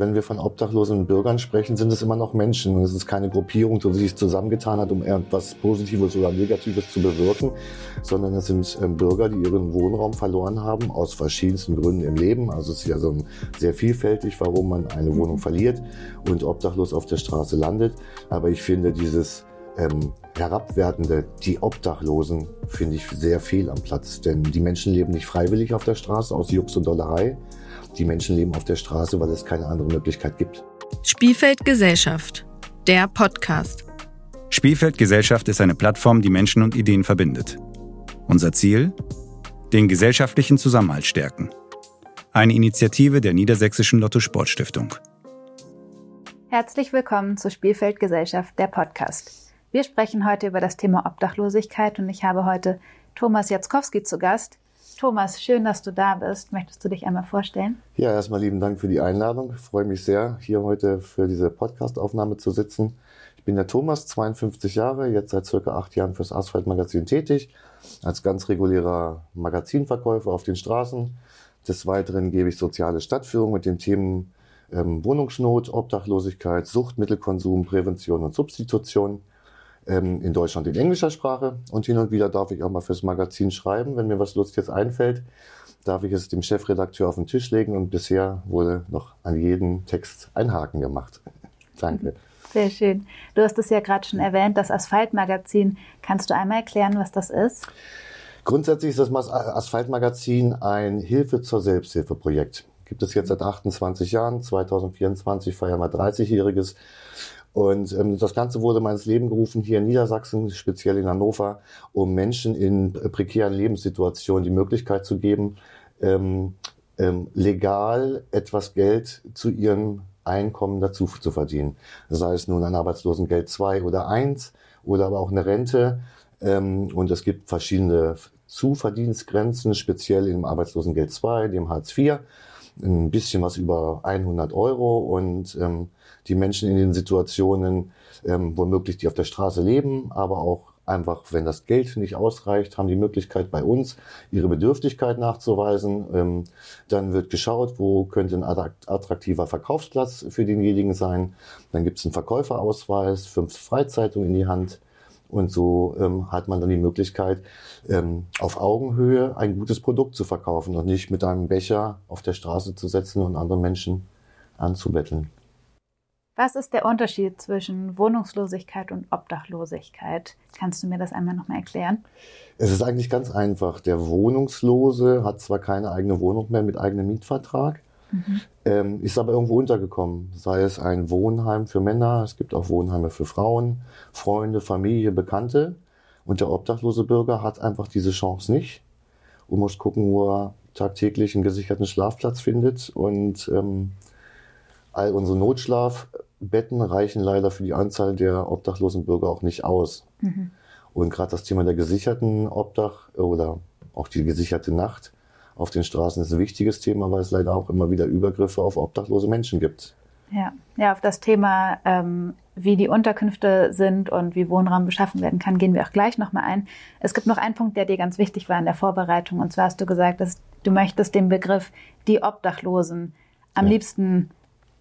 wenn wir von obdachlosen Bürgern sprechen, sind es immer noch Menschen. Und es ist keine Gruppierung, die sich zusammengetan hat, um etwas Positives oder Negatives zu bewirken, sondern es sind ähm, Bürger, die ihren Wohnraum verloren haben, aus verschiedensten Gründen im Leben. Also es ist ja so sehr vielfältig, warum man eine Wohnung verliert und obdachlos auf der Straße landet. Aber ich finde dieses ähm, herabwertende, die Obdachlosen, finde ich sehr fehl am Platz. Denn die Menschen leben nicht freiwillig auf der Straße aus Jux und Dollerei, die Menschen leben auf der Straße, weil es keine andere Möglichkeit gibt. Spielfeld Gesellschaft, der Podcast. Spielfeld Gesellschaft ist eine Plattform, die Menschen und Ideen verbindet. Unser Ziel? Den gesellschaftlichen Zusammenhalt stärken. Eine Initiative der Niedersächsischen Lotto Sportstiftung. Herzlich willkommen zu Spielfeld Gesellschaft, der Podcast. Wir sprechen heute über das Thema Obdachlosigkeit und ich habe heute Thomas Jatzkowski zu Gast. Thomas, schön, dass du da bist. Möchtest du dich einmal vorstellen? Ja, erstmal lieben Dank für die Einladung. Ich freue mich sehr, hier heute für diese Podcast-Aufnahme zu sitzen. Ich bin der Thomas, 52 Jahre, jetzt seit circa acht Jahren fürs Asphalt-Magazin tätig, als ganz regulärer Magazinverkäufer auf den Straßen. Des Weiteren gebe ich soziale Stadtführung mit den Themen ähm, Wohnungsnot, Obdachlosigkeit, Suchtmittelkonsum, Prävention und Substitution ähm, in Deutschland in englischer Sprache und hin und wieder darf ich auch mal fürs Magazin schreiben, wenn mir was Lustiges einfällt, darf ich es dem Chefredakteur auf den Tisch legen und bisher wurde noch an jeden Text ein Haken gemacht. Danke. Sehr schön. Du hast es ja gerade schon erwähnt, das Asphaltmagazin. Kannst du einmal erklären, was das ist? Grundsätzlich ist das Asphaltmagazin ein Hilfe zur Selbsthilfe-Projekt. Gibt es jetzt seit 28 Jahren. 2024 feiern wir 30-jähriges. Und ähm, das Ganze wurde mal ins Leben gerufen hier in Niedersachsen, speziell in Hannover, um Menschen in prekären Lebenssituationen die Möglichkeit zu geben, ähm, ähm, legal etwas Geld zu ihrem Einkommen dazu zu verdienen. Sei es nun ein Arbeitslosengeld 2 oder 1 oder aber auch eine Rente. Ähm, und es gibt verschiedene Zuverdienstgrenzen, speziell im Arbeitslosengeld 2, dem Hartz IV ein bisschen was über 100 Euro und ähm, die Menschen in den Situationen, ähm, womöglich die auf der Straße leben, aber auch einfach, wenn das Geld nicht ausreicht, haben die Möglichkeit bei uns ihre Bedürftigkeit nachzuweisen. Ähm, dann wird geschaut, wo könnte ein attraktiver Verkaufsplatz für denjenigen sein. Dann gibt es einen Verkäuferausweis, fünf Freizeitungen in die Hand. Und so ähm, hat man dann die Möglichkeit, ähm, auf Augenhöhe ein gutes Produkt zu verkaufen und nicht mit einem Becher auf der Straße zu setzen und andere Menschen anzubetteln. Was ist der Unterschied zwischen Wohnungslosigkeit und Obdachlosigkeit? Kannst du mir das einmal nochmal erklären? Es ist eigentlich ganz einfach. Der Wohnungslose hat zwar keine eigene Wohnung mehr mit eigenem Mietvertrag, Mhm. Ähm, ist aber irgendwo untergekommen. Sei es ein Wohnheim für Männer, es gibt auch Wohnheime für Frauen, Freunde, Familie, Bekannte. Und der obdachlose Bürger hat einfach diese Chance nicht und muss gucken, wo er tagtäglich einen gesicherten Schlafplatz findet. Und ähm, all unsere Notschlafbetten reichen leider für die Anzahl der obdachlosen Bürger auch nicht aus. Mhm. Und gerade das Thema der gesicherten Obdach oder auch die gesicherte Nacht auf den Straßen ist ein wichtiges Thema, weil es leider auch immer wieder Übergriffe auf obdachlose Menschen gibt. Ja, ja auf das Thema, ähm, wie die Unterkünfte sind und wie Wohnraum beschaffen werden kann, gehen wir auch gleich nochmal ein. Es gibt noch einen Punkt, der dir ganz wichtig war in der Vorbereitung. Und zwar hast du gesagt, dass du möchtest den Begriff die Obdachlosen am ja. liebsten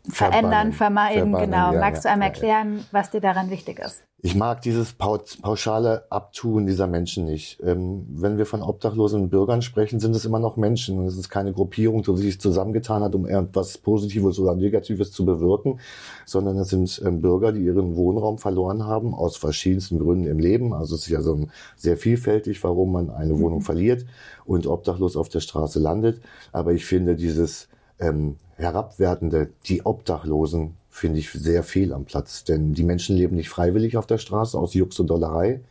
verändern, vermeiden. genau. Ja, Magst du einmal erklären, was dir daran wichtig ist? Ich mag dieses pauschale Abtun dieser Menschen nicht. Ähm, wenn wir von obdachlosen Bürgern sprechen, sind es immer noch Menschen. Und es ist keine Gruppierung, die sich zusammengetan hat, um etwas Positives oder Negatives zu bewirken, sondern es sind ähm, Bürger, die ihren Wohnraum verloren haben, aus verschiedensten Gründen im Leben. Also es ist ja so sehr vielfältig, warum man eine Wohnung mhm. verliert und obdachlos auf der Straße landet. Aber ich finde dieses ähm, herabwertende, die Obdachlosen, finde ich sehr fehl am Platz. Denn die Menschen leben nicht freiwillig auf der Straße aus Jux und Dollerei.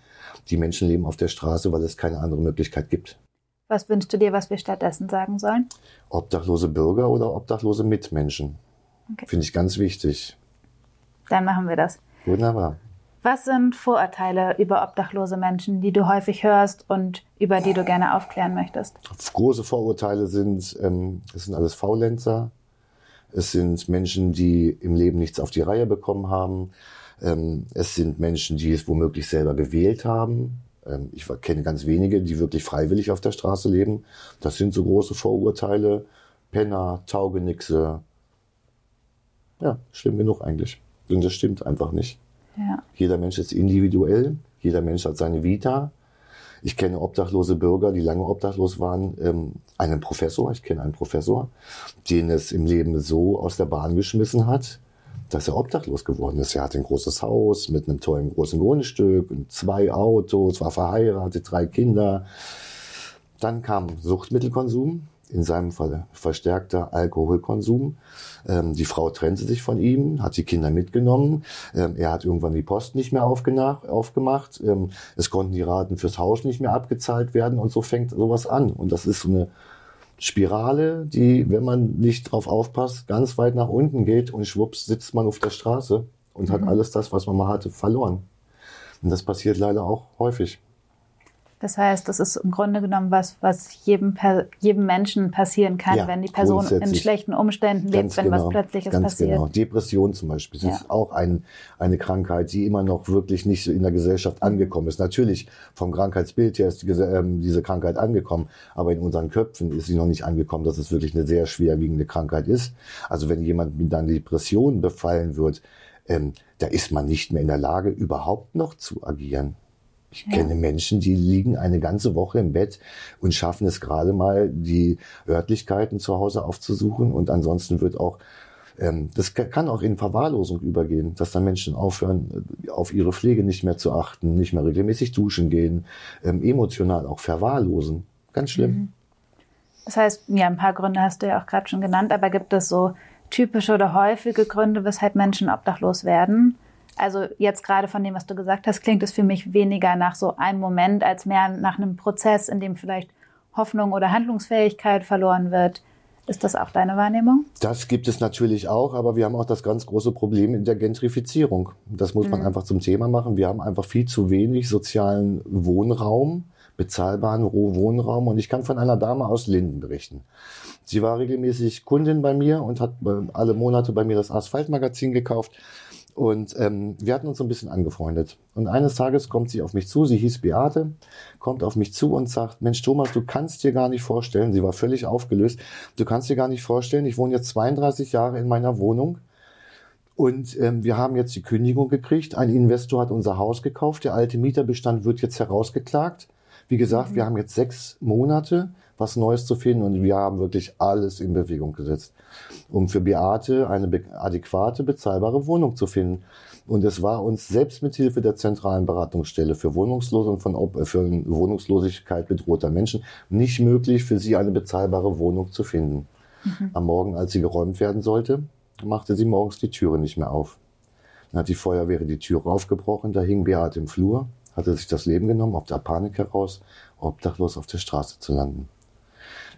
Die Menschen leben auf der Straße, weil es keine andere Möglichkeit gibt. Was wünschst du dir, was wir stattdessen sagen sollen? Obdachlose Bürger oder obdachlose Mitmenschen. Okay. Finde ich ganz wichtig. Dann machen wir das. Wunderbar. Was sind Vorurteile über obdachlose Menschen, die du häufig hörst und über die du gerne aufklären möchtest? Große Vorurteile sind, ähm, es sind alles Faulenzer, es sind Menschen, die im Leben nichts auf die Reihe bekommen haben. Ähm, es sind Menschen, die es womöglich selber gewählt haben. Ähm, ich kenne ganz wenige, die wirklich freiwillig auf der Straße leben. Das sind so große Vorurteile. Penner, Taugenixe, Ja, schlimm genug eigentlich. Und das stimmt einfach nicht. Jeder Mensch ist individuell, jeder Mensch hat seine Vita. Ich kenne obdachlose Bürger, die lange obdachlos waren. Ähm, einen Professor, ich kenne einen Professor, den es im Leben so aus der Bahn geschmissen hat, dass er obdachlos geworden ist. Er hatte ein großes Haus mit einem tollen großen Grundstück und zwei Autos, war verheiratet, drei Kinder. Dann kam Suchtmittelkonsum, in seinem Fall verstärkter Alkoholkonsum. Ähm, die Frau trennte sich von ihm, hat die Kinder mitgenommen. Ähm, er hat irgendwann die Post nicht mehr aufgemacht. Ähm, es konnten die Raten fürs Haus nicht mehr abgezahlt werden und so fängt sowas an. Und das ist so eine Spirale, die, wenn man nicht drauf aufpasst, ganz weit nach unten geht und schwupps sitzt man auf der Straße und mhm. hat alles das, was man mal hatte, verloren. Und das passiert leider auch häufig. Das heißt, das ist im Grunde genommen was, was jedem, jedem Menschen passieren kann, ja, wenn die Person in schlechten Umständen lebt, wenn genau, was Plötzliches ganz passiert. Genau. Depression zum Beispiel ja. ist auch ein, eine Krankheit, die immer noch wirklich nicht in der Gesellschaft angekommen ist. Natürlich vom Krankheitsbild her ist die, ähm, diese Krankheit angekommen, aber in unseren Köpfen ist sie noch nicht angekommen, dass es wirklich eine sehr schwerwiegende Krankheit ist. Also wenn jemand mit einer Depression befallen wird, ähm, da ist man nicht mehr in der Lage, überhaupt noch zu agieren. Ich ja. kenne Menschen, die liegen eine ganze Woche im Bett und schaffen es gerade mal, die Örtlichkeiten zu Hause aufzusuchen. Und ansonsten wird auch, ähm, das kann auch in Verwahrlosung übergehen, dass dann Menschen aufhören, äh, auf ihre Pflege nicht mehr zu achten, nicht mehr regelmäßig duschen gehen, ähm, emotional auch verwahrlosen. Ganz schlimm. Mhm. Das heißt, ja, ein paar Gründe hast du ja auch gerade schon genannt, aber gibt es so typische oder häufige Gründe, weshalb Menschen obdachlos werden? Also jetzt gerade von dem, was du gesagt hast, klingt es für mich weniger nach so einem Moment als mehr nach einem Prozess, in dem vielleicht Hoffnung oder Handlungsfähigkeit verloren wird. Ist das auch deine Wahrnehmung? Das gibt es natürlich auch, aber wir haben auch das ganz große Problem in der Gentrifizierung. Das muss man mhm. einfach zum Thema machen. Wir haben einfach viel zu wenig sozialen Wohnraum, bezahlbaren Wohnraum. Und ich kann von einer Dame aus Linden berichten. Sie war regelmäßig Kundin bei mir und hat alle Monate bei mir das Asphaltmagazin gekauft. Und ähm, wir hatten uns so ein bisschen angefreundet. Und eines Tages kommt sie auf mich zu, sie hieß Beate, kommt auf mich zu und sagt, Mensch Thomas, du kannst dir gar nicht vorstellen, sie war völlig aufgelöst, du kannst dir gar nicht vorstellen, ich wohne jetzt 32 Jahre in meiner Wohnung und ähm, wir haben jetzt die Kündigung gekriegt, ein Investor hat unser Haus gekauft, der alte Mieterbestand wird jetzt herausgeklagt. Wie gesagt, mhm. wir haben jetzt sechs Monate, was Neues zu finden und wir haben wirklich alles in Bewegung gesetzt um für Beate eine be adäquate, bezahlbare Wohnung zu finden. Und es war uns selbst mit Hilfe der zentralen Beratungsstelle für Wohnungslose und von, äh, für Wohnungslosigkeit bedrohter Menschen nicht möglich, für sie eine bezahlbare Wohnung zu finden. Mhm. Am Morgen, als sie geräumt werden sollte, machte sie morgens die Türe nicht mehr auf. Dann hat die Feuerwehr die Türe aufgebrochen, da hing Beate im Flur, hatte sich das Leben genommen, ob der Panik heraus, obdachlos auf der Straße zu landen.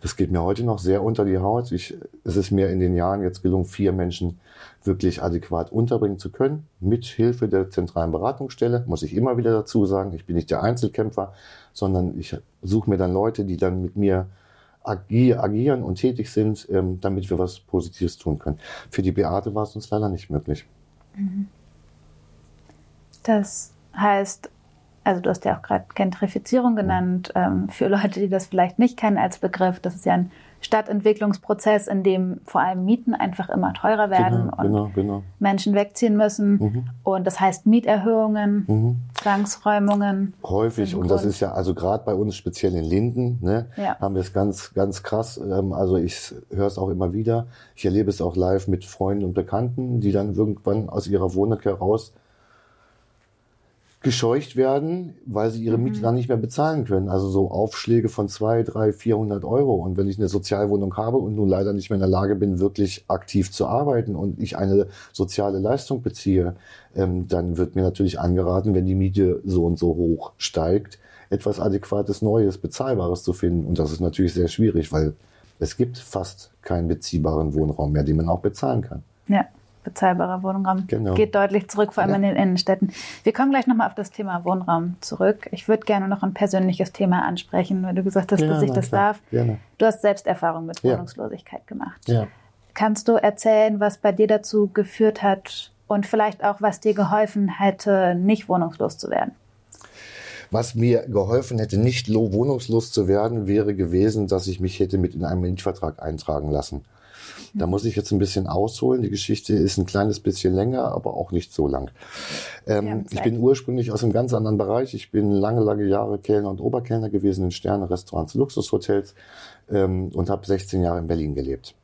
Das geht mir heute noch sehr unter die Haut. Ich, es ist mir in den Jahren jetzt gelungen, vier Menschen wirklich adäquat unterbringen zu können, mit Hilfe der zentralen Beratungsstelle, muss ich immer wieder dazu sagen. Ich bin nicht der Einzelkämpfer, sondern ich suche mir dann Leute, die dann mit mir agieren und tätig sind, ähm, damit wir was Positives tun können. Für die Beate war es uns leider nicht möglich. Mhm. Das heißt, also du hast ja auch gerade Gentrifizierung genannt, ähm, für Leute, die das vielleicht nicht kennen als Begriff, das ist ja ein Stadtentwicklungsprozess, in dem vor allem Mieten einfach immer teurer werden genau, und genau, genau. Menschen wegziehen müssen. Mhm. Und das heißt Mieterhöhungen, mhm. Zwangsräumungen. Häufig. Und das ist ja, also gerade bei uns speziell in Linden, ne, ja. haben wir es ganz, ganz krass. Ähm, also ich höre es auch immer wieder. Ich erlebe es auch live mit Freunden und Bekannten, die dann irgendwann aus ihrer Wohnung heraus gescheucht werden, weil sie ihre Miete mhm. dann nicht mehr bezahlen können. Also so Aufschläge von zwei, drei, vierhundert Euro. Und wenn ich eine Sozialwohnung habe und nun leider nicht mehr in der Lage bin, wirklich aktiv zu arbeiten und ich eine soziale Leistung beziehe, ähm, dann wird mir natürlich angeraten, wenn die Miete so und so hoch steigt, etwas adäquates, Neues, Bezahlbares zu finden. Und das ist natürlich sehr schwierig, weil es gibt fast keinen beziehbaren Wohnraum mehr, den man auch bezahlen kann. Ja bezahlbarer Wohnraum genau. geht deutlich zurück, vor allem ja. in den Innenstädten. Wir kommen gleich nochmal auf das Thema Wohnraum zurück. Ich würde gerne noch ein persönliches Thema ansprechen, weil du gesagt hast, ja, dass ich das klar. darf. Gerne. Du hast Selbsterfahrung mit Wohnungslosigkeit gemacht. Kannst du erzählen, was bei dir dazu geführt hat und vielleicht auch, was dir geholfen hätte, nicht wohnungslos zu werden? Was mir geholfen hätte, nicht wohnungslos zu werden, wäre gewesen, dass ich mich hätte mit in einen Mietvertrag eintragen lassen. Da muss ich jetzt ein bisschen ausholen. Die Geschichte ist ein kleines bisschen länger, aber auch nicht so lang. Ähm, ich bin ursprünglich aus einem ganz anderen Bereich. Ich bin lange, lange Jahre Kellner und Oberkellner gewesen in Sterne, Restaurants, Luxushotels ähm, und habe 16 Jahre in Berlin gelebt.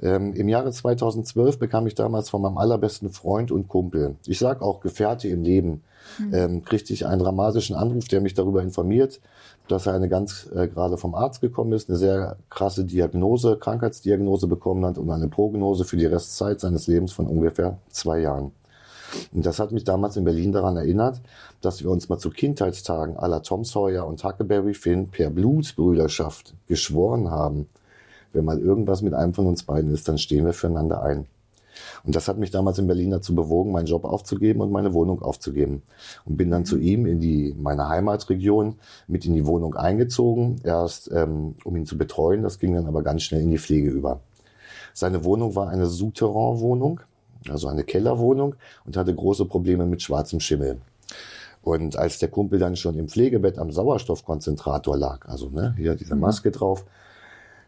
Ähm, Im Jahre 2012 bekam ich damals von meinem allerbesten Freund und Kumpel, ich sage auch Gefährte im Leben, mhm. ähm, kriegte ich einen dramatischen Anruf, der mich darüber informiert, dass er eine ganz äh, gerade vom Arzt gekommen ist, eine sehr krasse Diagnose, Krankheitsdiagnose bekommen hat und eine Prognose für die Restzeit seines Lebens von ungefähr zwei Jahren. Und das hat mich damals in Berlin daran erinnert, dass wir uns mal zu Kindheitstagen aller Tom Sawyer und Huckleberry Finn per Blutsbrüderschaft geschworen haben, wenn mal irgendwas mit einem von uns beiden ist, dann stehen wir füreinander ein. Und das hat mich damals in Berlin dazu bewogen, meinen Job aufzugeben und meine Wohnung aufzugeben. Und bin dann zu ihm in die, meine Heimatregion mit in die Wohnung eingezogen, erst ähm, um ihn zu betreuen. Das ging dann aber ganz schnell in die Pflege über. Seine Wohnung war eine Souterrain-Wohnung, also eine Kellerwohnung und hatte große Probleme mit schwarzem Schimmel. Und als der Kumpel dann schon im Pflegebett am Sauerstoffkonzentrator lag, also ne, hier diese mhm. Maske drauf,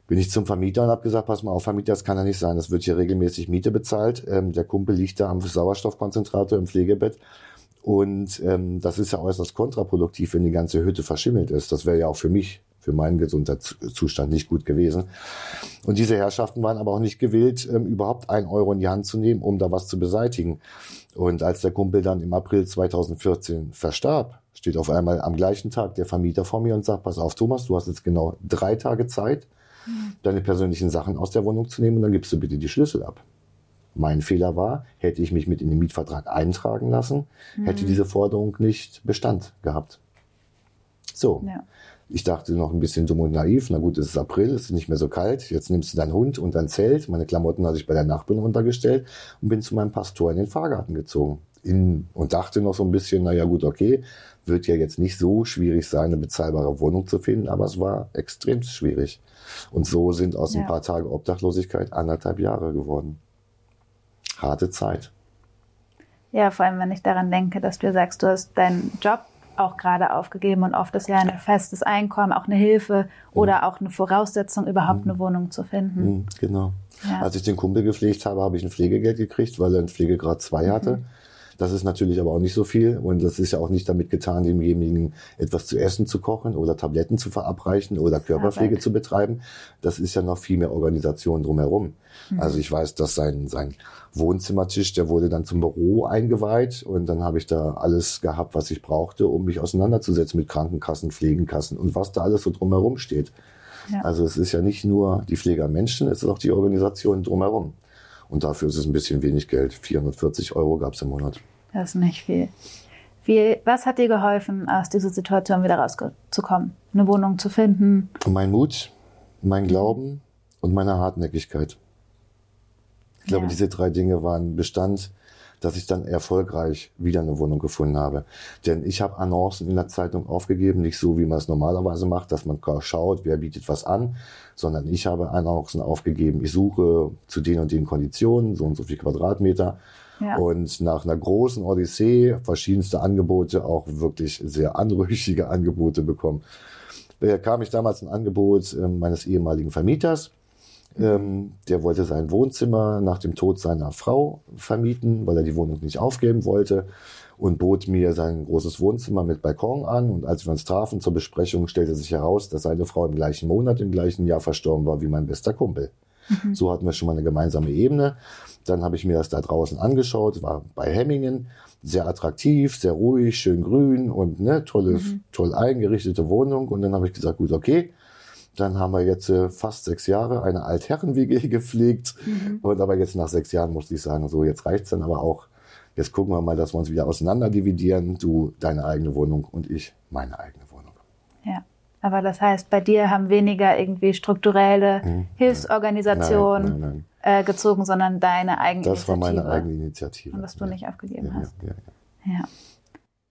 bin ich zum Vermieter und habe gesagt, pass mal auf, Vermieter, das kann ja nicht sein. Es wird hier regelmäßig Miete bezahlt. Ähm, der Kumpel liegt da am Sauerstoffkonzentrator im Pflegebett. Und ähm, das ist ja äußerst kontraproduktiv, wenn die ganze Hütte verschimmelt ist. Das wäre ja auch für mich, für meinen Gesundheitszustand nicht gut gewesen. Und diese Herrschaften waren aber auch nicht gewillt, ähm, überhaupt ein Euro in die Hand zu nehmen, um da was zu beseitigen. Und als der Kumpel dann im April 2014 verstarb, steht auf einmal am gleichen Tag der Vermieter vor mir und sagt, pass auf, Thomas, du hast jetzt genau drei Tage Zeit, deine persönlichen Sachen aus der Wohnung zu nehmen und dann gibst du bitte die Schlüssel ab. Mein Fehler war, hätte ich mich mit in den Mietvertrag eintragen lassen, mhm. hätte diese Forderung nicht Bestand gehabt. So. Ja. Ich dachte noch ein bisschen dumm und naiv. Na gut, es ist April, es ist nicht mehr so kalt. Jetzt nimmst du deinen Hund und dein Zelt. Meine Klamotten hatte ich bei der Nachbarin runtergestellt und bin zu meinem Pastor in den Fahrgarten gezogen. In, und dachte noch so ein bisschen, na ja gut, okay, wird ja jetzt nicht so schwierig sein, eine bezahlbare Wohnung zu finden, aber es war extrem schwierig. Und so sind aus ja. ein paar Tagen Obdachlosigkeit anderthalb Jahre geworden. Harte Zeit. Ja, vor allem, wenn ich daran denke, dass du sagst, du hast deinen Job auch gerade aufgegeben und oft ist ja ein festes Einkommen auch eine Hilfe oder mhm. auch eine Voraussetzung, überhaupt mhm. eine Wohnung zu finden. Mhm, genau. Ja. Als ich den Kumpel gepflegt habe, habe ich ein Pflegegeld gekriegt, weil er einen Pflegegrad 2 hatte. Mhm. Das ist natürlich aber auch nicht so viel und das ist ja auch nicht damit getan, demjenigen etwas zu essen zu kochen oder Tabletten zu verabreichen oder Körperpflege Arbeit. zu betreiben. Das ist ja noch viel mehr Organisation drumherum. Mhm. Also ich weiß, dass sein, sein Wohnzimmertisch, der wurde dann zum Büro eingeweiht und dann habe ich da alles gehabt, was ich brauchte, um mich auseinanderzusetzen mit Krankenkassen, Pflegenkassen und was da alles so drumherum steht. Ja. Also es ist ja nicht nur die Pflege am Menschen, es ist auch die Organisation drumherum. Und dafür ist es ein bisschen wenig Geld. 440 Euro gab es im Monat. Das ist nicht viel. Wie, was hat dir geholfen, aus dieser Situation wieder rauszukommen? Eine Wohnung zu finden? Mein Mut, mein Glauben und meine Hartnäckigkeit. Ich glaube, ja. diese drei Dinge waren Bestand, dass ich dann erfolgreich wieder eine Wohnung gefunden habe. Denn ich habe Annoncen in der Zeitung aufgegeben, nicht so, wie man es normalerweise macht, dass man schaut, wer bietet was an, sondern ich habe Annoncen aufgegeben. Ich suche zu den und den Konditionen, so und so viel Quadratmeter ja. Und nach einer großen Odyssee verschiedenste Angebote, auch wirklich sehr anrüchige Angebote bekommen. Da kam ich damals ein Angebot äh, meines ehemaligen Vermieters. Ähm, der wollte sein Wohnzimmer nach dem Tod seiner Frau vermieten, weil er die Wohnung nicht aufgeben wollte und bot mir sein großes Wohnzimmer mit Balkon an. Und als wir uns trafen zur Besprechung, stellte sich heraus, dass seine Frau im gleichen Monat, im gleichen Jahr verstorben war wie mein bester Kumpel. Mhm. So hatten wir schon mal eine gemeinsame Ebene. Dann habe ich mir das da draußen angeschaut, war bei Hemmingen, sehr attraktiv, sehr ruhig, schön grün und ne, tolle, mhm. toll eingerichtete Wohnung. Und dann habe ich gesagt, gut, okay. Dann haben wir jetzt äh, fast sechs Jahre eine Altherren-WG gepflegt. Mhm. Und aber jetzt nach sechs Jahren musste ich sagen, so jetzt reicht's dann aber auch. Jetzt gucken wir mal, dass wir uns wieder auseinander dividieren. Du deine eigene Wohnung und ich meine eigene Wohnung. Ja. Aber das heißt, bei dir haben weniger irgendwie strukturelle hm, Hilfsorganisationen nein, nein, nein. Äh, gezogen, sondern deine eigene Das war meine eigene Initiative. Und was du ja. nicht aufgegeben ja, hast. Ja, ja,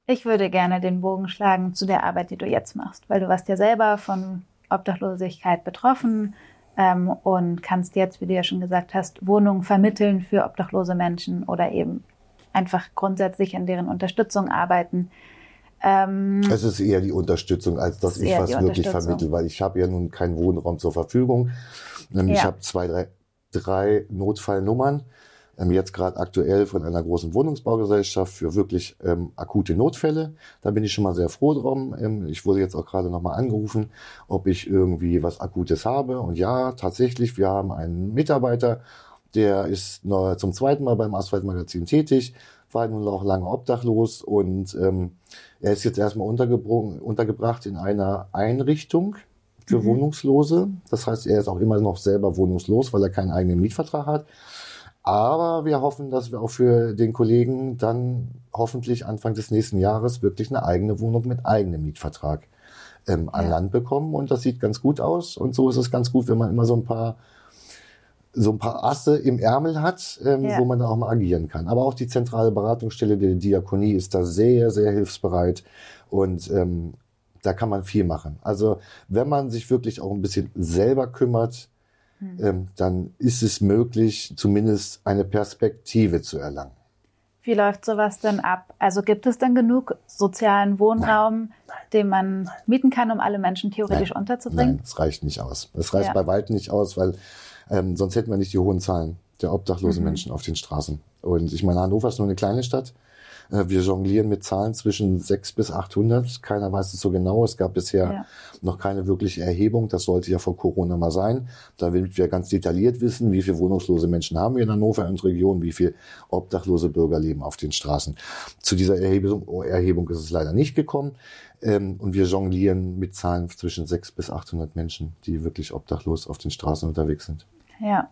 Ich würde gerne den Bogen schlagen zu der Arbeit, die du jetzt machst, weil du warst ja selber von Obdachlosigkeit betroffen ähm, und kannst jetzt, wie du ja schon gesagt hast, Wohnungen vermitteln für obdachlose Menschen oder eben einfach grundsätzlich an deren Unterstützung arbeiten. Ähm, Es ist eher die Unterstützung, als dass ich was wirklich vermittle, weil ich habe ja nun keinen Wohnraum zur Verfügung. Ähm, Ich Ja. habe zwei, drei, drei Notfallnummern. Ähm, Jetzt gerade aktuell von einer großen Wohnungsbaugesellschaft für wirklich ähm, akute Notfälle. Da bin ich schon mal sehr froh drum. Ähm, ich wurde jetzt auch gerade nochmal angerufen, ob ich irgendwie was Akutes habe. Und ja, tatsächlich, wir haben einen Mitarbeiter, der ist noch zum zweiten Mal beim Asphaltmagazin tätig, war nun auch lange obdachlos und ähm, er ist jetzt erstmal untergebracht in einer Einrichtung für Wohnungslose. Das heißt, er ist auch immer noch selber wohnungslos, weil er keinen eigenen Mietvertrag hat. Aber wir hoffen, dass wir auch für den Kollegen dann hoffentlich Anfang des nächsten Jahres wirklich eine eigene Wohnung mit eigenem Mietvertrag ähm, an Ja. Land bekommen. Und das sieht ganz gut aus. Und so ist es ganz gut, wenn man immer so ein paar so ein paar Asse im Ärmel hat, ähm, Ja. wo man da auch mal agieren kann. Aber auch die zentrale Beratungsstelle der Diakonie ist da sehr, sehr hilfsbereit und ähm, da kann man viel machen. Also wenn man sich wirklich auch ein bisschen selber kümmert, ähm, dann ist es möglich, zumindest eine Perspektive zu erlangen. Wie läuft sowas denn ab? Also gibt es denn genug sozialen Wohnraum, den man mieten kann, um alle Menschen theoretisch Nein, unterzubringen? Nein, es reicht nicht aus. Es reicht Ja. bei weitem nicht aus, weil ähm, sonst hätten wir nicht die hohen Zahlen der obdachlosen Mhm. Menschen auf den Straßen. Und ich meine, Hannover ist nur eine kleine Stadt. Äh, Wir jonglieren mit Zahlen zwischen 6 bis 800. Keiner weiß es so genau. Es gab bisher Ja. noch keine wirkliche Erhebung. Das sollte ja vor Corona mal sein. Damit wir ganz detailliert wissen, wie viele wohnungslose Menschen haben wir in Hannover und Region, wie viele obdachlose Bürger leben auf den Straßen. Zu dieser Erhebung, Erhebung ist es leider nicht gekommen. Ähm, Und wir jonglieren mit Zahlen zwischen 6 bis 800 Menschen, die wirklich obdachlos auf den Straßen unterwegs sind. Ja.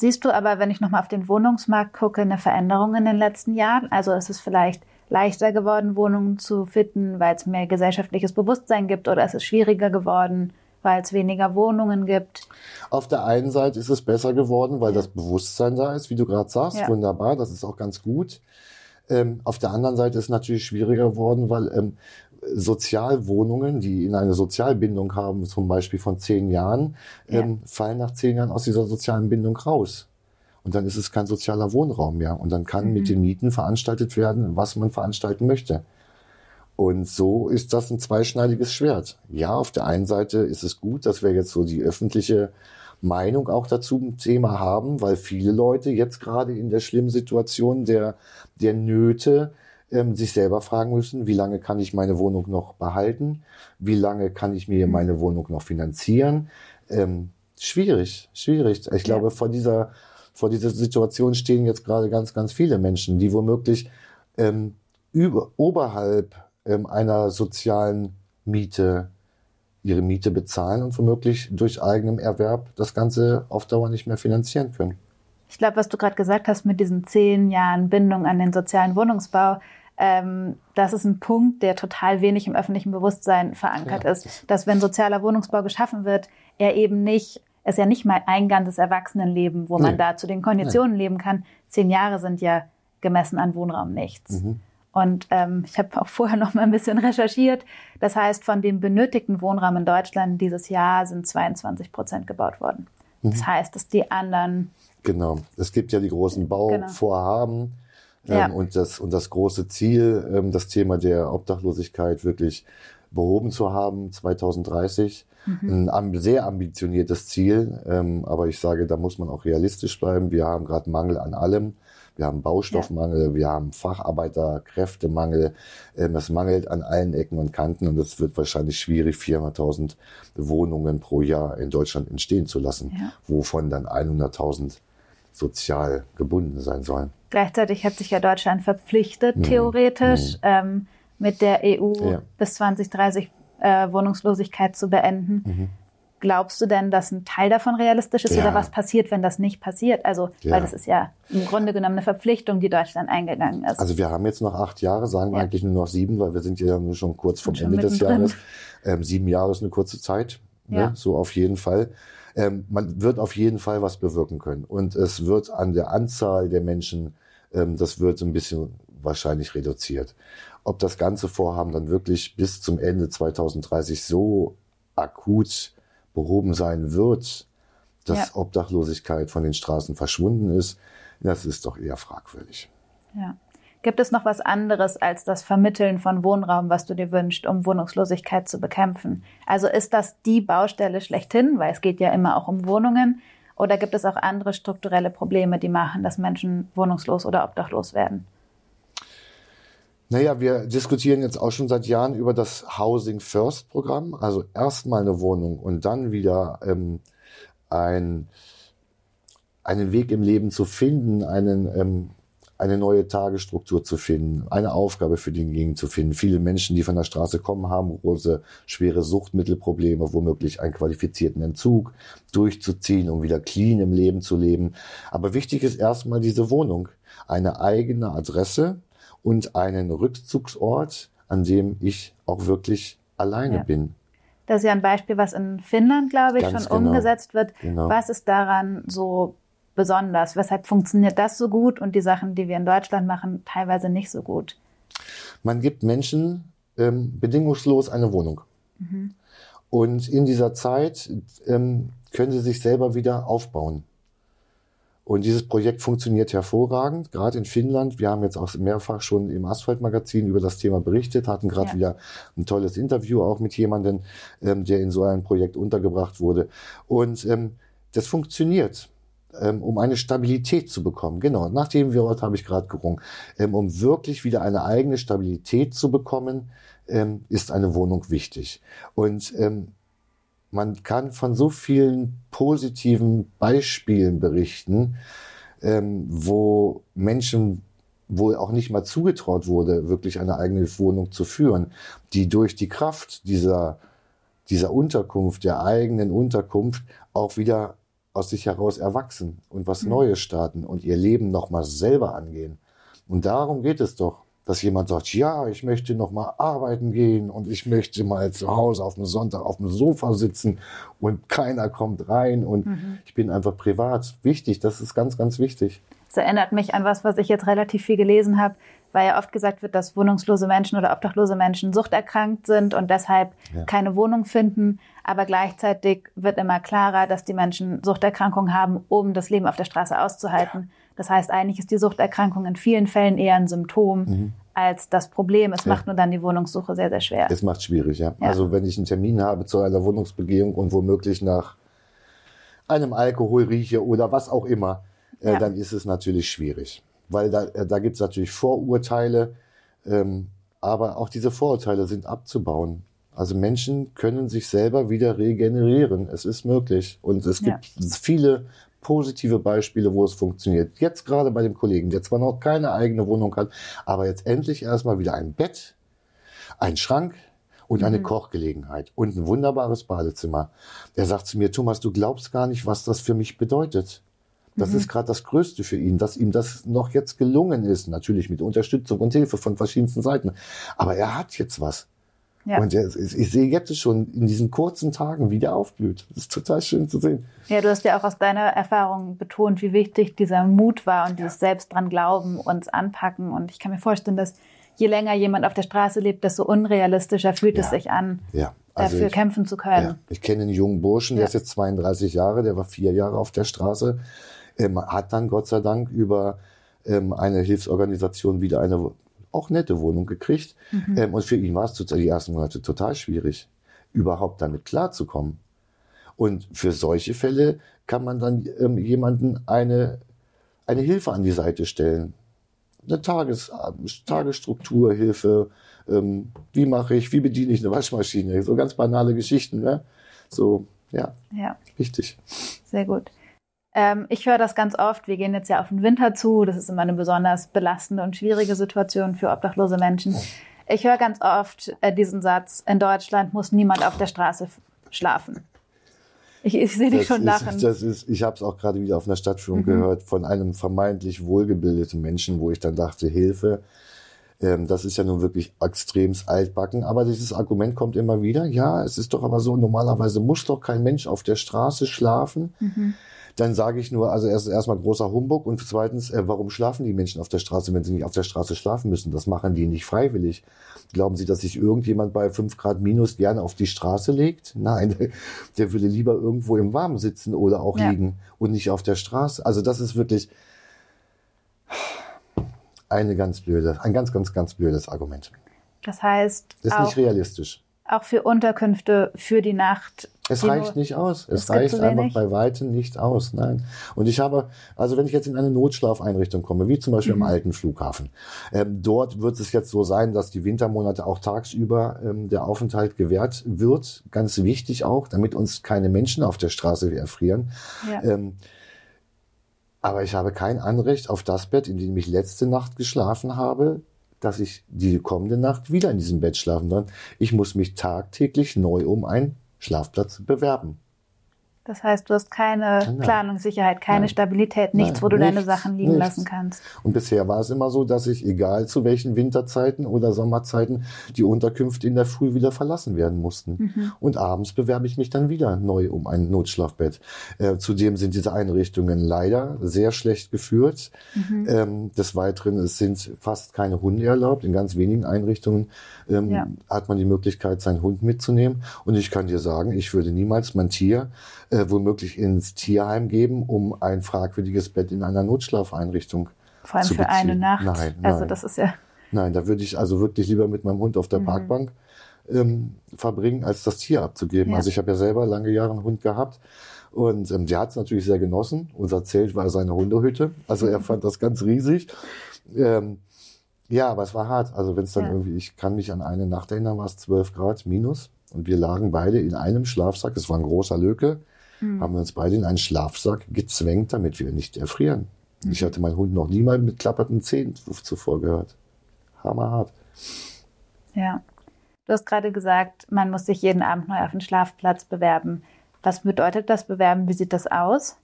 Siehst du aber, wenn ich nochmal auf den Wohnungsmarkt gucke, eine Veränderung in den letzten Jahren? Also ist es vielleicht leichter geworden, Wohnungen zu finden, weil es mehr gesellschaftliches Bewusstsein gibt oder ist es schwieriger geworden, weil es weniger Wohnungen gibt? Auf der einen Seite ist es besser geworden, weil das Bewusstsein da ist, wie du gerade sagst. Ja. Wunderbar, das ist auch ganz gut. Ähm, auf der anderen Seite ist es natürlich schwieriger geworden, weil ähm, Sozialwohnungen, die in eine Sozialbindung haben, zum Beispiel von zehn Jahren, Ja. ähm, fallen nach zehn Jahren aus dieser sozialen Bindung raus. Und dann ist es kein sozialer Wohnraum mehr. Und dann kann mit den Mieten veranstaltet werden, was man veranstalten möchte. Und so ist das ein zweischneidiges Schwert. Ja, auf der einen Seite ist es gut, dass wir jetzt so die öffentliche Meinung auch dazu ein Thema haben, weil viele Leute jetzt gerade in der schlimmen Situation der, der Nöte ähm, sich selber fragen müssen, wie lange kann ich meine Wohnung noch behalten? Wie lange kann ich mir meine Wohnung noch finanzieren? Ähm, schwierig, schwierig. Ich Ja. glaube, vor dieser, vor dieser Situation stehen jetzt gerade ganz, ganz viele Menschen, die womöglich ähm, über, oberhalb ähm, einer sozialen Miete ihre Miete bezahlen und womöglich durch eigenem Erwerb das Ganze auf Dauer nicht mehr finanzieren können. Ich glaube, was du gerade gesagt hast mit diesen zehn Jahren Bindung an den sozialen Wohnungsbau, ähm, das ist ein Punkt, der total wenig im öffentlichen Bewusstsein verankert Ja. ist, dass wenn sozialer Wohnungsbau geschaffen wird, er eben nicht, es ist ja nicht mal ein ganzes Erwachsenenleben, wo man Nee. da zu den Konditionen leben kann. Zehn Jahre sind ja gemessen an Wohnraum nichts. Mhm. Und ähm, ich habe auch vorher noch mal ein bisschen recherchiert. Das heißt, von dem benötigten Wohnraum in Deutschland dieses Jahr sind 22 Prozent gebaut worden. Mhm. Das heißt, dass die anderen Genau. Es gibt ja die großen Bauvorhaben Ja. ähm, und, das, und das große Ziel, ähm, das Thema der Obdachlosigkeit wirklich behoben zu haben, 2030. Ein am- sehr ambitioniertes Ziel, ähm, aber ich sage, da muss man auch realistisch bleiben. Wir haben gerade Mangel an allem. Wir haben Baustoffmangel, wir haben Facharbeiterkräftemangel. Es mangelt an allen Ecken und Kanten und es wird wahrscheinlich schwierig, 400.000 Wohnungen pro Jahr in Deutschland entstehen zu lassen, Ja. wovon dann 100.000 sozial gebunden sein sollen. Gleichzeitig hat sich ja Deutschland verpflichtet, theoretisch ähm, mit der EU Mhm. Ja. bis 2030 äh, Wohnungslosigkeit zu beenden. Glaubst du denn, dass ein Teil davon realistisch ist Mhm. Ja. oder was passiert, wenn das nicht passiert? Also, Ja. weil das ist ja im Grunde genommen eine Verpflichtung, die Deutschland eingegangen ist. Also wir haben jetzt noch acht Jahre, sagen wir eigentlich nur noch sieben, weil wir sind ja nur schon kurz vom Sind schon Ende des. Jahres. Ähm, sieben Jahre ist eine kurze Zeit, ne? So auf jeden Fall. Ähm, man wird auf jeden Fall was bewirken können. Und es wird an der Anzahl der Menschen, ähm, das wird ein bisschen wahrscheinlich reduziert. Ob das ganze Vorhaben dann wirklich bis zum Ende 2030 so akut behoben sein wird, dass Ja. Obdachlosigkeit von den Straßen verschwunden ist, das ist doch eher fragwürdig. Ja. Gibt es noch was anderes als das Vermitteln von Wohnraum, was du dir wünschst, um Wohnungslosigkeit zu bekämpfen? Also ist das die Baustelle schlechthin, weil es geht ja immer auch um Wohnungen? Oder gibt es auch andere strukturelle Probleme, die machen, dass Menschen wohnungslos oder obdachlos werden? Naja, wir diskutieren jetzt auch schon seit Jahren über das Housing First Programm, also erstmal eine Wohnung und dann wieder ähm, ein, einen Weg im Leben zu finden, einen ähm, eine neue Tagesstruktur zu finden, eine Aufgabe für denjenigen zu finden. Viele Menschen, die von der Straße kommen, haben große, schwere Suchtmittelprobleme, womöglich einen qualifizierten Entzug durchzuziehen, um wieder clean im Leben zu leben. Aber wichtig ist erstmal diese Wohnung, eine eigene Adresse und einen Rückzugsort, an dem ich auch wirklich alleine ja. bin. Das ist ja ein Beispiel, was in Finnland, glaube ich, Ganz schon genau. umgesetzt wird. Genau. Was ist daran so besonders? Weshalb funktioniert das so gut und die Sachen, die wir in Deutschland machen, teilweise nicht so gut? Man gibt Menschen ähm, bedingungslos eine Wohnung. Mhm. Und in dieser Zeit ähm, können sie sich selber wieder aufbauen. Und dieses Projekt funktioniert hervorragend, gerade in Finnland. Wir haben jetzt auch mehrfach schon im Asphaltmagazin über das Thema berichtet, hatten gerade ja. wieder ein tolles Interview auch mit jemandem, ähm, der in so einem Projekt untergebracht wurde. Und ähm, das funktioniert ähm, um eine Stabilität zu bekommen. Genau, nach dem Wort habe ich gerade gerungen. Ähm, um wirklich wieder eine eigene Stabilität zu bekommen, ähm, ist eine Wohnung wichtig. Und ähm, man kann von so vielen positiven Beispielen berichten, ähm, wo Menschen wohl auch nicht mal zugetraut wurde, wirklich eine eigene Wohnung zu führen, die durch die Kraft dieser, dieser Unterkunft, der eigenen Unterkunft, auch wieder aus sich heraus erwachsen und was mhm. Neues starten und ihr Leben nochmal selber angehen. Und darum geht es doch, dass jemand sagt, ja, ich möchte nochmal arbeiten gehen und ich möchte mal zu Hause auf dem Sonntag auf dem Sofa sitzen und keiner kommt rein und mhm. ich bin einfach privat. Wichtig, das ist ganz, ganz wichtig. Das erinnert mich an was, was ich jetzt relativ viel gelesen habe, weil ja oft gesagt wird, dass wohnungslose Menschen oder obdachlose Menschen suchterkrankt sind und deshalb ja. keine Wohnung finden. Aber gleichzeitig wird immer klarer, dass die Menschen Suchterkrankungen haben, um das Leben auf der Straße auszuhalten. Das heißt, eigentlich ist die Suchterkrankung in vielen Fällen eher ein Symptom mhm. als das Problem. Es ja. macht nur dann die Wohnungssuche sehr, sehr schwer. Es macht schwierig, ja. ja. Also wenn ich einen Termin habe zu einer Wohnungsbegehung und womöglich nach einem Alkohol rieche oder was auch immer, äh, dann ist es natürlich schwierig weil da, äh, da gibt es natürlich Vorurteile, ähm, aber auch diese Vorurteile sind abzubauen. Also Menschen können sich selber wieder regenerieren. Es ist möglich. Und es gibt ja. viele positive Beispiele, wo es funktioniert. Jetzt gerade bei dem Kollegen, der zwar noch keine eigene Wohnung hat, aber jetzt endlich erstmal wieder ein Bett, ein Schrank, und eine mhm. Kochgelegenheit und ein wunderbares Badezimmer. Er sagt zu mir, Thomas, du glaubst gar nicht, was das für mich bedeutet. Das mhm. ist gerade das Größte für ihn, dass ihm das noch jetzt gelungen ist. Natürlich mit Unterstützung und Hilfe von verschiedensten Seiten. Aber er hat jetzt was. Ja. Und ich sehe jetzt schon in diesen kurzen Tagen, wie der aufblüht. Das ist total schön zu sehen. Ja, du hast ja auch aus deiner Erfahrung betont, wie wichtig dieser Mut war und dieses Selbst dran glauben, uns anpacken. Und ich kann mir vorstellen, dass je länger jemand auf der Straße lebt, desto unrealistischer fühlt ja. es sich an, ja. also dafür ich, kämpfen zu können. Ja. Ich kenne einen jungen Burschen, der ist jetzt 32 Jahre, der war vier Jahre auf der Straße ähm, hat dann Gott sei Dank über ähm, eine Hilfsorganisation wieder eine auch nette Wohnung gekriegt. Mhm. Ähm, und für ihn war es die ersten Monate total schwierig, überhaupt damit klarzukommen. Und für solche Fälle kann man dann ähm, jemanden eine, eine Hilfe an die Seite stellen. Eine Tages, Tagesstrukturhilfe. Ähm, wie mache ich, wie bediene ich eine Waschmaschine? So ganz banale Geschichten. Ne? So, ja, ja. wichtig. Sehr gut. Ähm, ich höre das ganz oft. Wir gehen jetzt ja auf den Winter zu. Das ist immer eine besonders belastende und schwierige Situation für obdachlose Menschen. Ich höre ganz oft äh, diesen Satz, in Deutschland muss niemand auf der Straße schlafen. Ich, ich sehe dich schon lachen. Ist, das ist, ich habe es auch gerade wieder auf einer Stadtführung mhm. gehört von einem vermeintlich wohlgebildeten Menschen, wo ich dann dachte, Hilfe. Ähm, das ist ja nun wirklich extremst altbacken. Aber dieses Argument kommt immer wieder. Ja, es ist doch aber so, normalerweise muss doch kein Mensch auf der Straße schlafen. Mhm dann sage ich nur, also erst erstmal großer Humbug und zweitens, äh, warum schlafen die Menschen auf der Straße, wenn sie nicht auf der Straße schlafen müssen? Das machen die nicht freiwillig. Glauben Sie, dass sich irgendjemand bei fünf Grad minus gerne auf die Straße legt? Nein, der, der würde lieber irgendwo im Warmen sitzen oder auch ja. liegen und nicht auf der Straße. Also das ist wirklich, eine ganz blöde, ein ganz, ganz, ganz blödes Argument. Das heißt, Das ist auch, nicht realistisch. auch für Unterkünfte für die Nacht. Es reicht nicht aus. Es, reicht einfach bei weitem nicht aus. Nein. Und ich habe, also wenn ich jetzt in eine Notschlafeinrichtung komme, wie zum Beispiel Mhm. am alten Flughafen, ähm, dort wird es jetzt so sein, dass die Wintermonate auch tagsüber ähm, der Aufenthalt gewährt wird. Ganz wichtig auch, damit uns keine Menschen auf der Straße erfrieren. Ja. Ähm, aber ich habe kein Anrecht auf das Bett, in dem ich letzte Nacht geschlafen habe, dass ich die kommende Nacht wieder in diesem Bett schlafen soll. Ich muss mich tagtäglich neu um einen Schlafplatz bewerben. Das heißt, du hast keine Nein. Planungssicherheit, keine Nein. Stabilität, nichts, Nein, wo du deine nichts, Sachen liegen nichts. lassen kannst. Und bisher war es immer so, dass ich, egal zu welchen Winterzeiten oder Sommerzeiten, die Unterkünfte in der Früh wieder verlassen werden mussten. Mhm. Und abends bewerbe ich mich dann wieder neu um ein Notschlafbett. Äh, zudem sind diese Einrichtungen leider sehr schlecht geführt. Mhm. Ähm, des Weiteren, es sind fast keine Hunde erlaubt. In ganz wenigen Einrichtungen ähm, Ja. hat man die Möglichkeit, seinen Hund mitzunehmen. Und ich kann dir sagen, ich würde niemals mein Tier äh, womöglich ins Tierheim geben, um ein fragwürdiges Bett in einer Notschlafeinrichtung Vor allem zu für eine. Nacht. Nein, also nein. das ist ja. Nein, da würde ich also wirklich lieber mit meinem Hund auf der Mhm. Parkbank ähm, verbringen, als das Tier abzugeben. Ja. Also ich habe ja selber lange Jahre einen Hund gehabt und ähm, der hat es natürlich sehr genossen. Unser Zelt war seine Hundehütte, also er fand das ganz riesig. Ähm, ja, aber es war hart. Also wenn es dann Ja. irgendwie, ich kann mich an eine Nacht erinnern, war es 12 Grad minus und wir lagen beide in einem Schlafsack. Es war ein großer Löke. Mhm. Haben wir uns beide in einen Schlafsack gezwängt, damit wir nicht erfrieren. Mhm. Ich hatte meinen Hund noch nie mal mit klappernden Zähnen zuvor gehört. Hammerhart. Ja. Du hast gerade gesagt, man muss sich jeden Abend neu auf den Schlafplatz bewerben. Was bedeutet das Bewerben? Wie sieht das aus?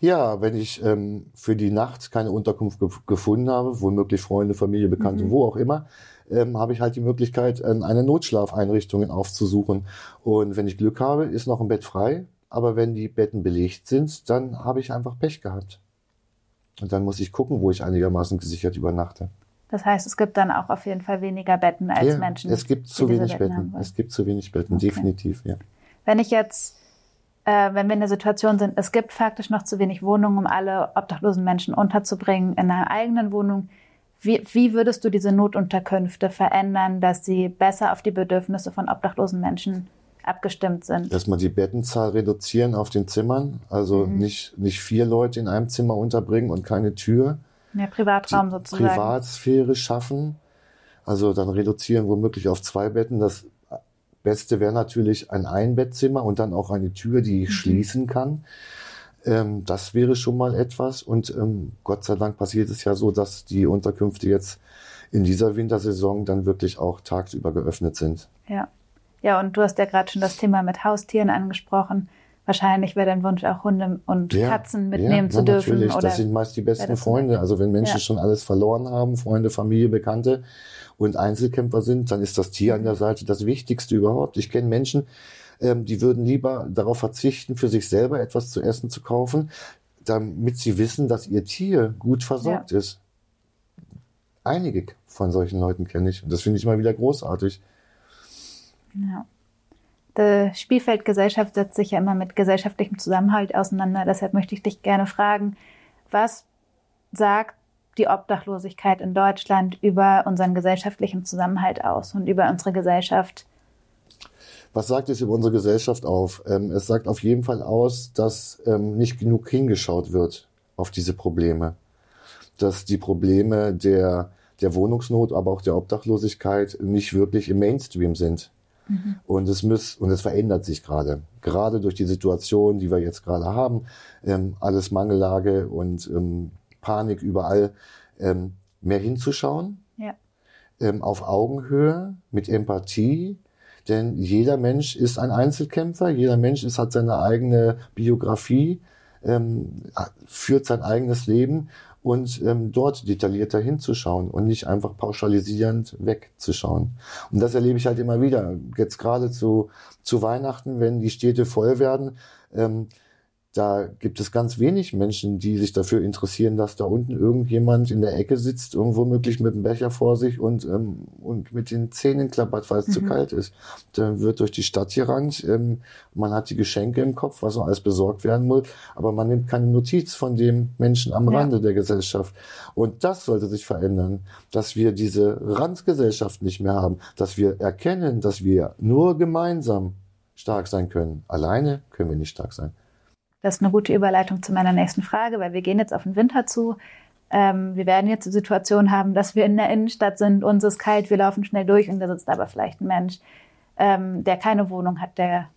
Ja, wenn ich ähm, für die Nacht keine Unterkunft ge gefunden habe, womöglich Freunde, Familie, Bekannte, Mhm. wo auch immer, ähm, habe ich halt die Möglichkeit, ähm, eine Notschlafeinrichtung aufzusuchen. Und wenn ich Glück habe, ist noch ein Bett frei. Aber wenn die Betten belegt sind, dann habe ich einfach Pech gehabt. Und dann muss ich gucken, wo ich einigermaßen gesichert übernachte. Das heißt, es gibt dann auch auf jeden Fall weniger Betten als ja, Menschen. es gibt zu wenig Betten Betten. Es gibt zu wenig Betten, Okay. definitiv, ja. Wenn ich jetzt, äh, wenn wir in der Situation sind, es gibt faktisch noch zu wenig Wohnungen, um alle obdachlosen Menschen unterzubringen in einer eigenen Wohnung, wie, wie würdest du diese Notunterkünfte verändern, dass sie besser auf die Bedürfnisse von obdachlosen Menschen abgestimmt sind? Erstmal die Bettenzahl reduzieren auf den Zimmern. Also Mhm. nicht, nicht vier Leute in einem Zimmer unterbringen und keine Tür. Mehr Privatraum die sozusagen. Privatsphäre schaffen. Also dann reduzieren womöglich auf zwei Betten. Das Beste wäre natürlich ein Einbettzimmer und dann auch eine Tür, die ich Mhm. schließen kann. Ähm, das wäre schon mal etwas. Und ähm, Gott sei Dank passiert es ja so, dass die Unterkünfte jetzt in dieser Wintersaison dann wirklich auch tagsüber geöffnet sind. Ja. Ja, und du hast ja gerade schon das Thema mit Haustieren angesprochen. Wahrscheinlich wäre dein Wunsch auch Hunde und Ja, Katzen mitnehmen ja, zu dürfen. Natürlich, Oder das sind meist die besten Freunde. Also wenn Menschen Ja. schon alles verloren haben, Freunde, Familie, Bekannte und Einzelkämpfer sind, dann ist das Tier Mhm. an der Seite das Wichtigste überhaupt. Ich kenne Menschen, ähm, die würden lieber darauf verzichten, für sich selber etwas zu essen zu kaufen, damit sie wissen, dass ihr Tier gut versorgt ist. Einige von solchen Leuten kenne ich und das finde ich immer wieder großartig. Ja. Die Spielfeldgesellschaft setzt sich ja immer mit gesellschaftlichem Zusammenhalt auseinander. Deshalb möchte ich dich gerne fragen, was sagt die Obdachlosigkeit in Deutschland über unseren gesellschaftlichen Zusammenhalt aus und über unsere Gesellschaft? Was sagt es über unsere Gesellschaft auf? Ähm, es sagt auf jeden Fall aus, dass ähm, nicht genug hingeschaut wird auf diese Probleme. Dass die Probleme der, der Wohnungsnot, aber auch der Obdachlosigkeit nicht wirklich im Mainstream sind. Und es muss, und es verändert sich gerade. Gerade durch die Situation, die wir jetzt gerade haben, ähm, alles Mangellage und ähm, Panik überall, ähm, mehr hinzuschauen, Ja. ähm, auf Augenhöhe, mit Empathie, denn jeder Mensch ist ein Einzelkämpfer, jeder Mensch ist, hat seine eigene Biografie, ähm, führt sein eigenes Leben und ähm, dort detaillierter hinzuschauen und nicht einfach pauschalisierend wegzuschauen. Und das erlebe ich halt immer wieder. Jetzt gerade zu, zu Weihnachten, wenn die Städte voll werden, ähm, da gibt es ganz wenig Menschen, die sich dafür interessieren, dass da unten irgendjemand in der Ecke sitzt, irgendwo möglich mit dem Becher vor sich und, ähm, und mit den Zähnen klappert, weil es mhm. zu kalt ist. Dann wird durch die Stadt gerannt, ähm, man hat die Geschenke im Kopf, was noch alles besorgt werden muss, aber man nimmt keine Notiz von dem Menschen am ja. Rande der Gesellschaft. Und das sollte sich verändern, dass wir diese Randgesellschaft nicht mehr haben, dass wir erkennen, dass wir nur gemeinsam stark sein können. Alleine können wir nicht stark sein. Das ist eine gute Überleitung zu meiner nächsten Frage, weil wir gehen jetzt auf den Winter zu. Ähm, wir werden jetzt die Situation haben, dass wir in der Innenstadt sind, uns ist kalt, wir laufen schnell durch und da sitzt aber vielleicht ein Mensch, ähm, der keine Wohnung hat, der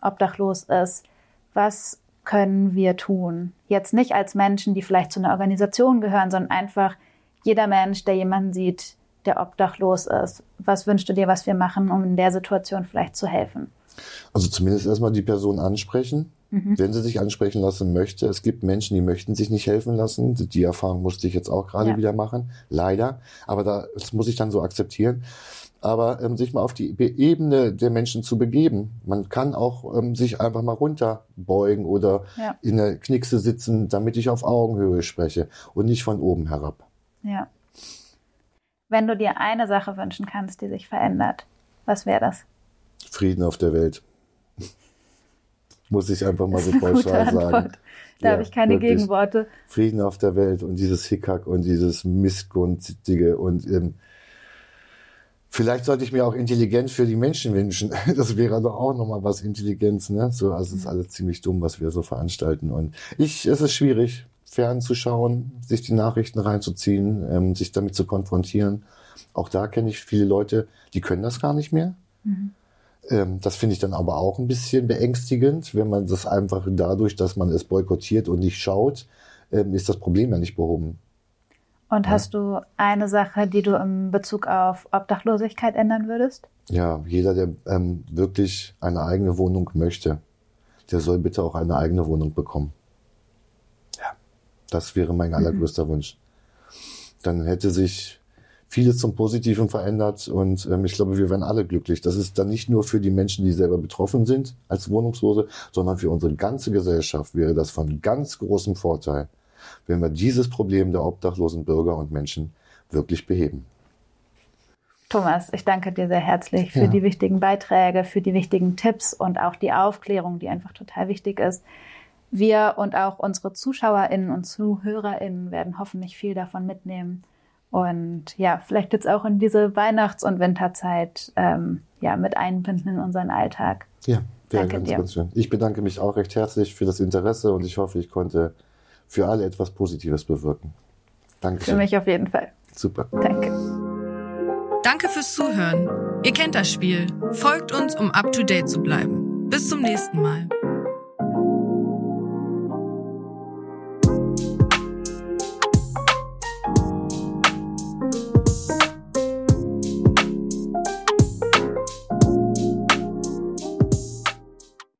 obdachlos ist. Was können wir tun? Jetzt nicht als Menschen, die vielleicht zu einer Organisation gehören, sondern einfach jeder Mensch, der jemanden sieht, der obdachlos ist. Was wünschst du dir, was wir machen, um in der Situation vielleicht zu helfen? Also zumindest erstmal die Person ansprechen, mhm. wenn sie sich ansprechen lassen möchte. Es gibt Menschen, die möchten sich nicht helfen lassen. Die Erfahrung musste ich jetzt auch gerade ja. wieder machen, leider. Aber da, das muss ich dann so akzeptieren. Aber ähm, sich mal auf die Ebene der Menschen zu begeben. Man kann auch ähm, sich einfach mal runterbeugen oder ja. in der Knickse sitzen, damit ich auf Augenhöhe spreche und nicht von oben herab. Ja. Wenn du dir eine Sache wünschen kannst, die sich verändert, was wäre das? Frieden auf der Welt. Muss ich einfach mal so pauschal sagen. Da ja, habe ich keine wirklich. Gegenworte. Frieden auf der Welt und dieses Hickhack und dieses Missgunstige und ähm, vielleicht sollte ich mir auch Intelligenz für die Menschen wünschen. Das wäre doch auch nochmal was Intelligenz, ne? So, also es ist alles ziemlich dumm, was wir so veranstalten. Und ich, es ist schwierig, fernzuschauen, sich die Nachrichten reinzuziehen, ähm, sich damit zu konfrontieren. Auch da kenne ich viele Leute, die können das gar nicht mehr. Mhm. Ähm, das finde ich dann aber auch ein bisschen beängstigend, wenn man das einfach dadurch, dass man es boykottiert und nicht schaut, ähm, ist das Problem ja nicht behoben. Und hast du eine Sache, die du in Bezug auf Obdachlosigkeit ändern würdest? Ja, jeder, der ähm, wirklich eine eigene Wohnung möchte, der soll bitte auch eine eigene Wohnung bekommen. Ja, das wäre mein mhm. allergrößter mhm. Wunsch. Dann hätte sich vieles zum Positiven verändert und ähm, ich glaube, wir werden alle glücklich. Das ist dann nicht nur für die Menschen, die selber betroffen sind als Wohnungslose, sondern für unsere ganze Gesellschaft wäre das von ganz großem Vorteil, wenn wir dieses Problem der obdachlosen Bürger und Menschen wirklich beheben. Thomas, ich danke dir sehr herzlich für ja. die wichtigen Beiträge, für die wichtigen Tipps und auch die Aufklärung, die einfach total wichtig ist. Wir und auch unsere ZuschauerInnen und ZuhörerInnen werden hoffentlich viel davon mitnehmen und ja, vielleicht jetzt auch in diese Weihnachts- und Winterzeit ähm, ja, mit einbinden in unseren Alltag. Ja, wäre ganz, dir. ganz schön. Ich bedanke mich auch recht herzlich für das Interesse und ich hoffe, ich konnte für alle etwas Positives bewirken. Danke. Für mich auf jeden Fall. Super. Danke. Danke fürs Zuhören. Ihr kennt das Spiel. Folgt uns, um up to date zu bleiben. Bis zum nächsten Mal.